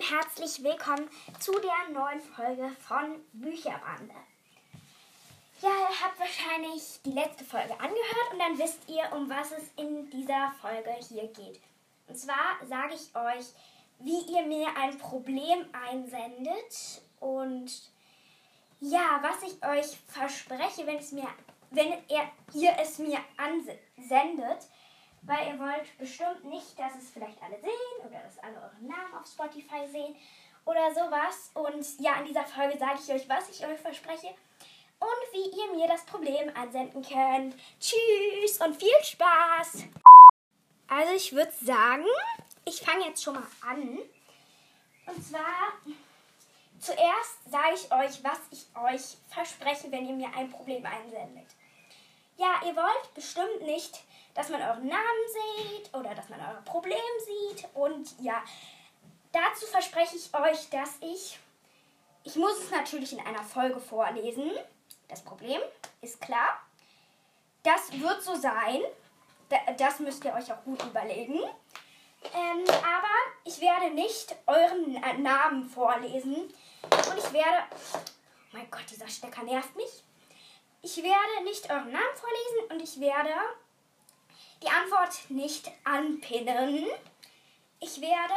Lieben, herzlich willkommen zu der neuen Folge von Bücherbande. Ja, ihr habt wahrscheinlich die letzte Folge angehört und dann wisst ihr, um was es in dieser Folge hier geht. Und zwar sage ich euch, wie ihr mir ein Problem einsendet und ja, was ich euch verspreche, wenn es mir, wenn ihr, ihr es mir ansendet weil ihr wollt bestimmt nicht, dass es vielleicht alle sehen oder dass alle euren Namen auf Spotify sehen oder sowas. Und ja, in dieser Folge sage ich euch, was ich euch verspreche und wie ihr mir das Problem ansenden könnt. Tschüss und viel Spaß! Also ich würde sagen, ich fange jetzt schon mal an. Und zwar zuerst sage ich euch, was ich euch verspreche, wenn ihr mir ein Problem einsendet. Ja, ihr wollt bestimmt nicht dass man euren Namen sieht oder dass man euer Problem sieht. Und ja, dazu verspreche ich euch, dass ich, ich muss es natürlich in einer Folge vorlesen. Das Problem ist klar. Das wird so sein. Das müsst ihr euch auch gut überlegen. Ähm, aber ich werde nicht euren Namen vorlesen. Und ich werde. Oh mein Gott, dieser Stecker nervt mich. Ich werde nicht euren Namen vorlesen und ich werde die Antwort nicht anpinnen. Ich werde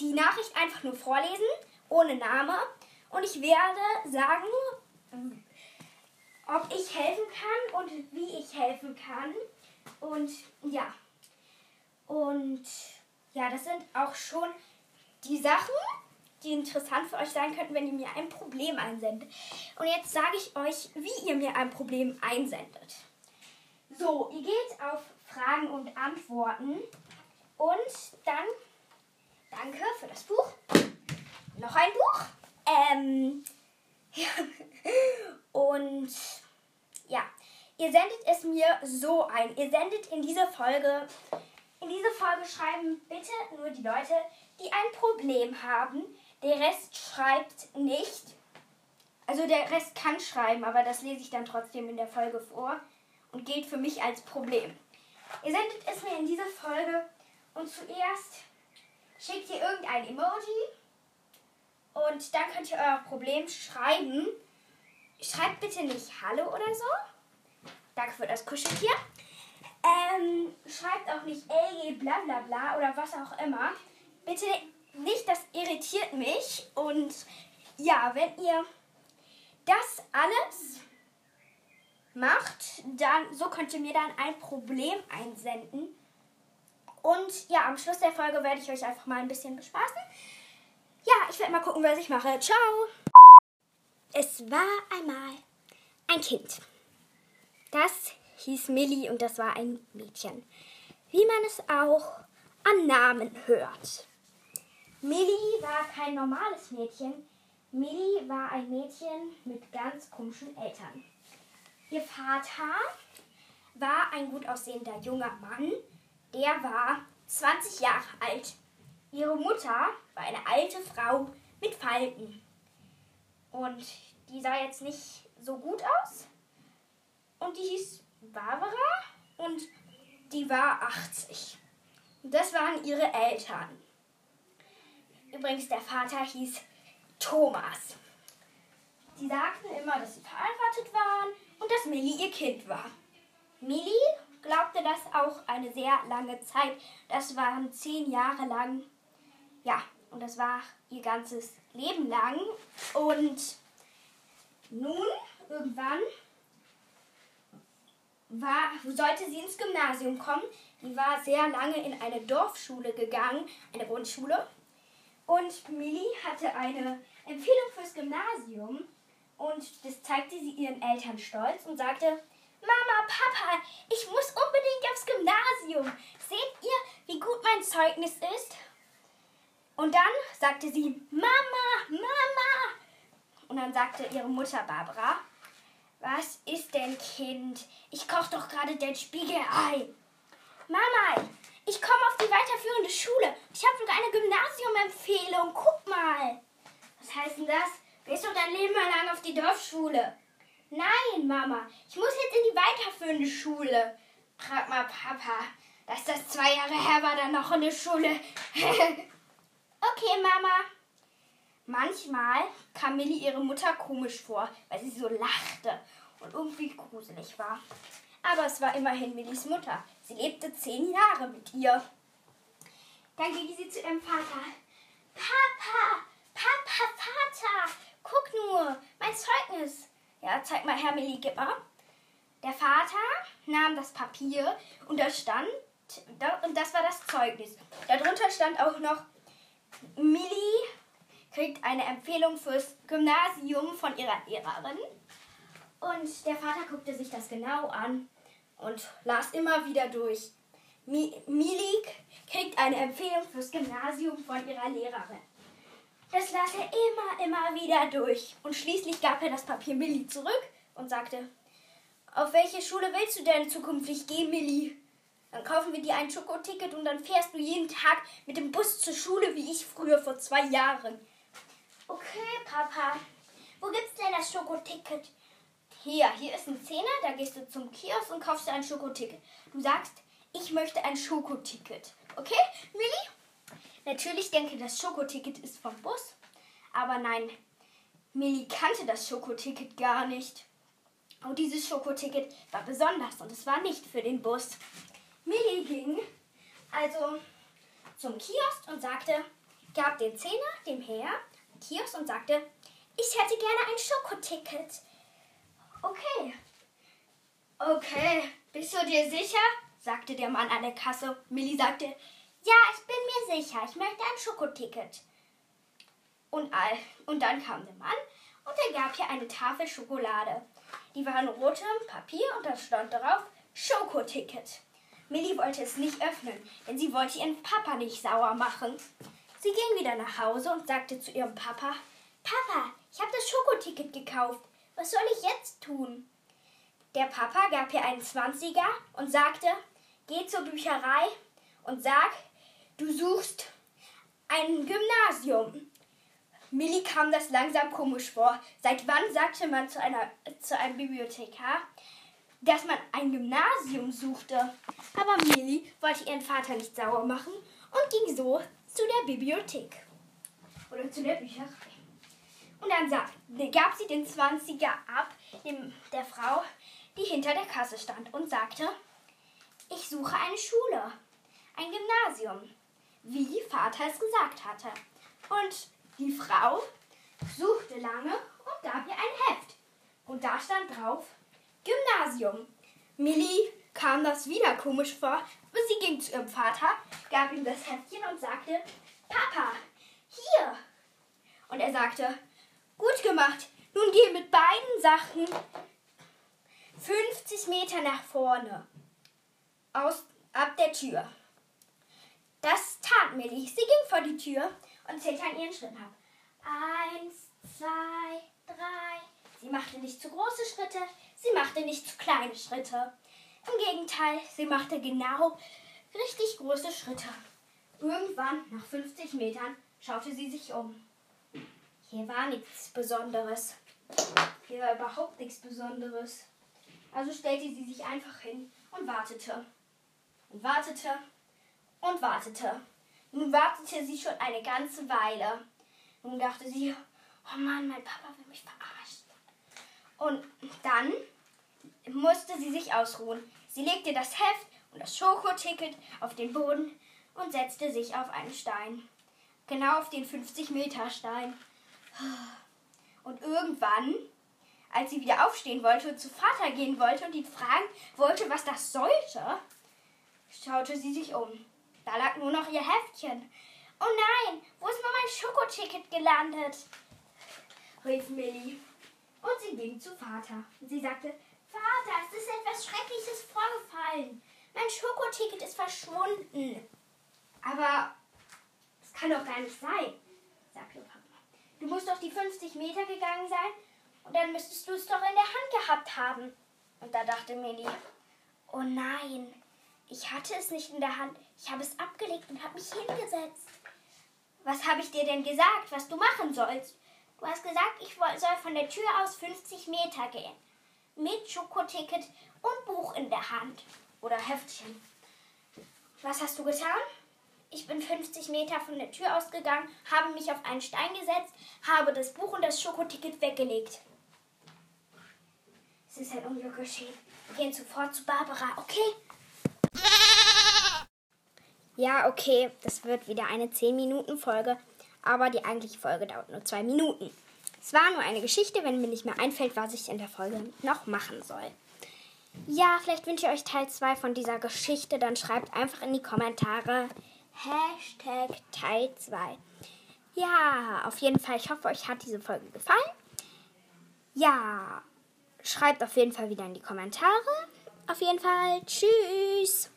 die Nachricht einfach nur vorlesen, ohne Name. Und ich werde sagen, ob ich helfen kann und wie ich helfen kann. Und ja. Und ja, das sind auch schon die Sachen, die interessant für euch sein könnten, wenn ihr mir ein Problem einsendet. Und jetzt sage ich euch, wie ihr mir ein Problem einsendet. So, ihr geht auf Fragen und Antworten und dann danke für das Buch. Noch ein Buch. Ähm, ja. Und ja, ihr sendet es mir so ein. Ihr sendet in diese Folge, in diese Folge schreiben bitte nur die Leute, die ein Problem haben. Der Rest schreibt nicht. Also der Rest kann schreiben, aber das lese ich dann trotzdem in der Folge vor und gilt für mich als Problem. Ihr sendet es mir in diese Folge und zuerst schickt ihr irgendein Emoji und dann könnt ihr euer Problem schreiben. Schreibt bitte nicht Hallo oder so. Danke für das Kuscheltier. Ähm, schreibt auch nicht ey, bla bla bla oder was auch immer. Bitte nicht, das irritiert mich. Und ja, wenn ihr das alles macht, dann so könnt ihr mir dann ein Problem einsenden. Und ja, am Schluss der Folge werde ich euch einfach mal ein bisschen bespaßen. Ja, ich werde mal gucken, was ich mache. Ciao! Es war einmal ein Kind. Das hieß Millie und das war ein Mädchen. Wie man es auch am Namen hört. Millie war kein normales Mädchen. Millie war ein Mädchen mit ganz komischen Eltern. Ihr Vater war ein gut aussehender junger Mann, der war 20 Jahre alt. Ihre Mutter war eine alte Frau mit Falten. Und die sah jetzt nicht so gut aus. Und die hieß Barbara und die war 80. Und das waren ihre Eltern. Übrigens, der Vater hieß Thomas. Die sagten immer, dass sie verheiratet waren und dass Millie ihr Kind war. Millie glaubte das auch eine sehr lange Zeit. Das waren zehn Jahre lang. Ja, und das war ihr ganzes Leben lang. Und nun, irgendwann, war, sollte sie ins Gymnasium kommen. Die war sehr lange in eine Dorfschule gegangen, eine Grundschule. Und Millie hatte eine Empfehlung fürs Gymnasium und das zeigte sie ihren Eltern stolz und sagte, Mama, Papa, ich muss unbedingt aufs Gymnasium. Seht ihr, wie gut mein Zeugnis ist? Und dann sagte sie, Mama, Mama. Und dann sagte ihre Mutter Barbara, was ist denn, Kind? Ich koche doch gerade dein Spiegelei. Mama, ich komme auf die weiterführende Schule. Ich habe sogar eine Gymnasiumempfehlung. Guck mal. Was heißt denn das? Gehst du dein Leben lang auf die Dorfschule? Nein, Mama, ich muss jetzt in die weiterführende Schule. Frag mal Papa, dass das zwei Jahre her war, dann noch in der Schule. Okay, Mama. Manchmal kam Millie ihre Mutter komisch vor, weil sie so lachte und irgendwie gruselig war. Aber es war immerhin Millies Mutter. Sie lebte zehn Jahre mit ihr. Dann ging sie zu ihrem Vater. Papa, Papa, Vater, guck nur, mein Zeugnis. Ja, zeig mal her, Millie, gib mal. Der Vater nahm das Papier und da stand, und das war das Zeugnis. Darunter stand auch noch, Millie kriegt eine Empfehlung fürs Gymnasium von ihrer Lehrerin. Und der Vater guckte sich das genau an und las immer wieder durch. Millie kriegt eine Empfehlung fürs Gymnasium von ihrer Lehrerin. Das las er immer, immer wieder durch. Und schließlich gab er das Papier Millie zurück und sagte, auf welche Schule willst du denn zukünftig gehen, Millie? Dann kaufen wir dir ein Schokoticket und dann fährst du jeden Tag mit dem Bus zur Schule, wie ich früher vor zwei Jahren. Okay, Papa. Wo gibt's denn das Schokoticket? Hier, hier ist ein Zehner, da gehst du zum Kiosk und kaufst dir ein Schokoticket. Du sagst, ich möchte ein Schokoticket. Okay, Millie? Natürlich denke, das Schokoticket ist vom Bus. Aber nein, Millie kannte das Schokoticket gar nicht. Und dieses Schokoticket war besonders und es war nicht für den Bus. Millie ging also zum Kiosk und sagte, gab den Zehner dem Herr Kiosk und sagte, ich hätte gerne ein Schokoticket. Okay. Okay, bist du dir sicher? sagte der Mann an der Kasse. Millie sagte, ja, ich bin mir sicher, ich möchte ein Schokoticket. Und, all, und dann kam der Mann und er gab ihr eine Tafel Schokolade. Die war in rotem Papier und da stand darauf Schokoticket. Millie wollte es nicht öffnen, denn sie wollte ihren Papa nicht sauer machen. Sie ging wieder nach Hause und sagte zu ihrem Papa, Papa, ich habe das Schokoticket gekauft. Was soll ich jetzt tun? Der Papa gab ihr einen Zwanziger und sagte, geh zur Bücherei und sag, du suchst ein Gymnasium. Millie kam das langsam komisch vor. Seit wann sagte man zu, einer, zu einem Bibliothekar, dass man ein Gymnasium suchte? Aber Millie wollte ihren Vater nicht sauer machen und ging so zu der Bibliothek oder zu der Bücherei. Und dann gab sie den 20er ab der Frau, die hinter der Kasse stand und sagte, ich suche eine Schule, ein Gymnasium, wie Vater es gesagt hatte. Und die Frau suchte lange und gab ihr ein Heft. Und da stand drauf Gymnasium. Millie kam das wieder komisch vor und sie ging zu ihrem Vater, gab ihm das Heftchen und sagte, Papa, hier. Und er sagte, gut gemacht, nun geh mit beiden Sachen 50 Meter nach vorne. Aus, ab der Tür. Das tat Millie. Sie ging vor die Tür und zählte an ihren Schritten ab. Eins, zwei, drei. Sie machte nicht zu große Schritte, sie machte nicht zu kleine Schritte. Im Gegenteil, sie machte genau richtig große Schritte. Irgendwann, nach 50 Metern, schaute sie sich um. Hier war nichts Besonderes. Hier war überhaupt nichts Besonderes. Also stellte sie sich einfach hin und wartete. Und wartete und wartete. Nun wartete sie schon eine ganze Weile. Nun dachte sie, oh Mann, mein Papa will mich verarschen. Und dann musste sie sich ausruhen. Sie legte das Heft und das Schokoticket auf den Boden und setzte sich auf einen Stein. Genau auf den 50-Meter-Stein. Und irgendwann, als sie wieder aufstehen wollte und zu Vater gehen wollte und ihn fragen wollte, was das sollte, schaute sie sich um. Da lag nur noch ihr Heftchen. Oh nein, wo ist nur mein Schokoticket gelandet? rief Millie. Und sie ging zu Vater. Sie sagte, Vater, es ist etwas Schreckliches vorgefallen. Mein Schokoticket ist verschwunden. Aber es kann doch gar nicht sein, sagte Papa. Du musst doch die 50 Meter gegangen sein und dann müsstest du es doch in der Hand gehabt haben. Und da dachte Millie, oh nein, ich hatte es nicht in der Hand. Ich habe es abgelegt und habe mich hingesetzt. Was habe ich dir denn gesagt, was du machen sollst? Du hast gesagt, ich soll von der Tür aus 50 Meter gehen. Mit Schokoticket und Buch in der Hand. Oder Heftchen. Was hast du getan? Ich bin 50 Meter von der Tür ausgegangen, habe mich auf einen Stein gesetzt, habe das Buch und das Schokoticket weggelegt. Es ist ein Unglück geschehen. Wir gehen sofort zu Barbara, okay? Ja, okay, das wird wieder eine 10-Minuten-Folge, aber die eigentliche Folge dauert nur 2 Minuten. Es war nur eine Geschichte, wenn mir nicht mehr einfällt, was ich in der Folge noch machen soll. Ja, vielleicht wünsche ich euch Teil 2 von dieser Geschichte, dann schreibt einfach in die Kommentare Hashtag Teil 2. Ja, auf jeden Fall, ich hoffe, euch hat diese Folge gefallen. Ja, schreibt auf jeden Fall wieder in die Kommentare. Auf jeden Fall, tschüss.